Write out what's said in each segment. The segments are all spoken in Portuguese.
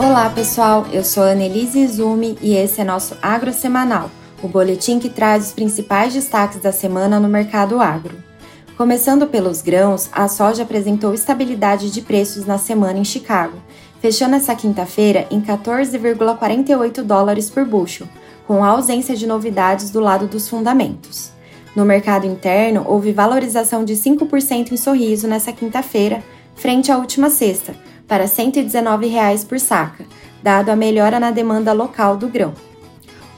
Olá pessoal, eu sou Annelise Izumi e esse é nosso Agro Semanal, o boletim que traz os principais destaques da semana no mercado agro. Começando pelos grãos, a soja apresentou estabilidade de preços na semana em Chicago, fechando essa quinta-feira em 14,48 dólares por bushel, com a ausência de novidades do lado dos fundamentos. No mercado interno, houve valorização de 5% em sorriso nessa quinta-feira, frente à última sexta, para 119 reais por saca, dado a melhora na demanda local do grão.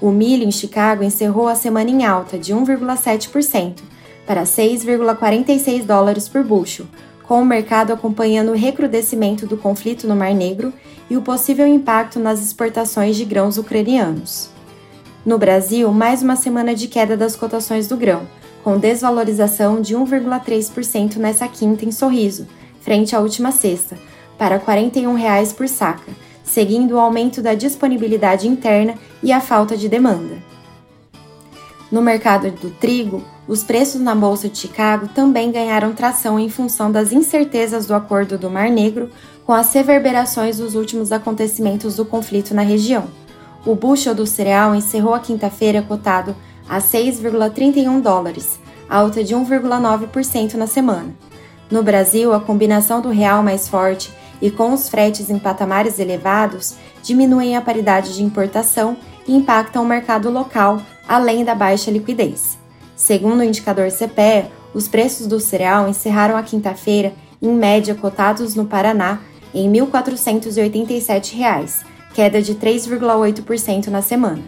O milho em Chicago encerrou a semana em alta de 1,7% para 6,46 dólares por bushel, com o mercado acompanhando o recrudescimento do conflito no Mar Negro e o possível impacto nas exportações de grãos ucranianos. No Brasil, mais uma semana de queda das cotações do grão, com desvalorização de 1,3% nessa quinta em Sorriso, frente à última sexta, para 41 reais por saca, seguindo o aumento da disponibilidade interna e a falta de demanda. No mercado do trigo, os preços na Bolsa de Chicago também ganharam tração em função das incertezas do acordo do Mar Negro com as reverberações dos últimos acontecimentos do conflito na região. O bushel do cereal encerrou a quinta-feira cotado a 6,31 dólares, alta de 1,9% na semana. No Brasil, a combinação do real mais forte e com os fretes em patamares elevados, diminuem a paridade de importação e impactam o mercado local, além da baixa liquidez. Segundo o indicador CPE, os preços do cereal encerraram a quinta-feira, em média cotados no Paraná, em R$ 1.487, queda de 3,8% na semana.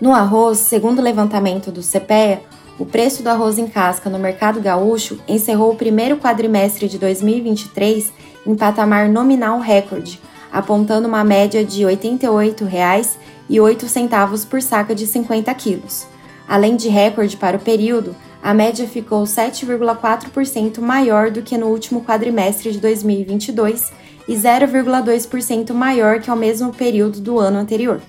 No arroz, segundo o levantamento do CPEA, o preço do arroz em casca no mercado gaúcho encerrou o primeiro quadrimestre de 2023 em patamar nominal recorde, apontando uma média de R$ 88,08 por saca de 50 quilos. Além de recorde para o período, a média ficou 7,4% maior do que no último quadrimestre de 2022 e 0,2% maior que ao mesmo período do ano anterior.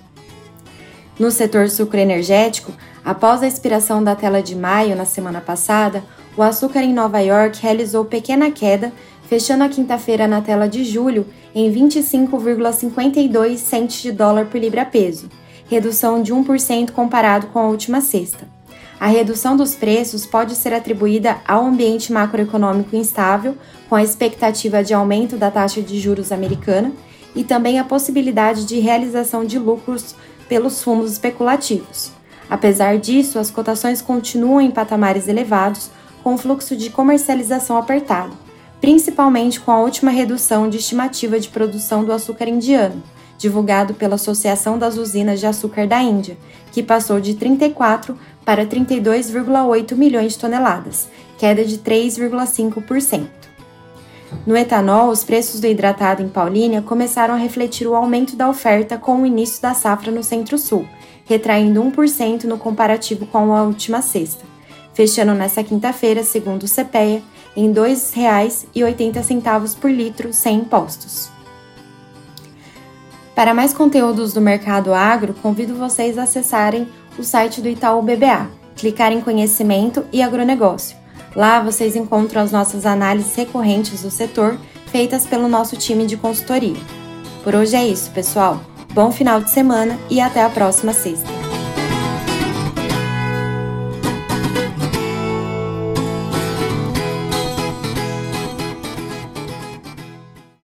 No setor sucroenergético, após a expiração da tela de maio na semana passada, o açúcar em Nova York realizou pequena queda, fechando a quinta-feira na tela de julho em 25,52 centes de dólar por libra-peso, redução de 1% comparado com a última sexta. A redução dos preços pode ser atribuída ao ambiente macroeconômico instável, com a expectativa de aumento da taxa de juros americana, e também a possibilidade de realização de lucros pelos fundos especulativos. Apesar disso, as cotações continuam em patamares elevados, com fluxo de comercialização apertado, principalmente com a última redução de estimativa de produção do açúcar indiano, divulgado pela Associação das Usinas de Açúcar da Índia, que passou de 34 para 32,8 milhões de toneladas, queda de 3,5%. No etanol, os preços do hidratado em Paulínia começaram a refletir o aumento da oferta com o início da safra no Centro-Sul, retraindo 1% no comparativo com a última sexta, fechando nesta quinta-feira, segundo o CPEA, em R$ 2,80 por litro sem impostos. Para mais conteúdos do mercado agro, convido vocês a acessarem o site do Itaú BBA, clicar em Conhecimento e Agronegócio Lá vocês encontram as nossas análises recorrentes do setor feitas pelo nosso time de consultoria. Por hoje é isso, pessoal. Bom final de semana e até a próxima sexta.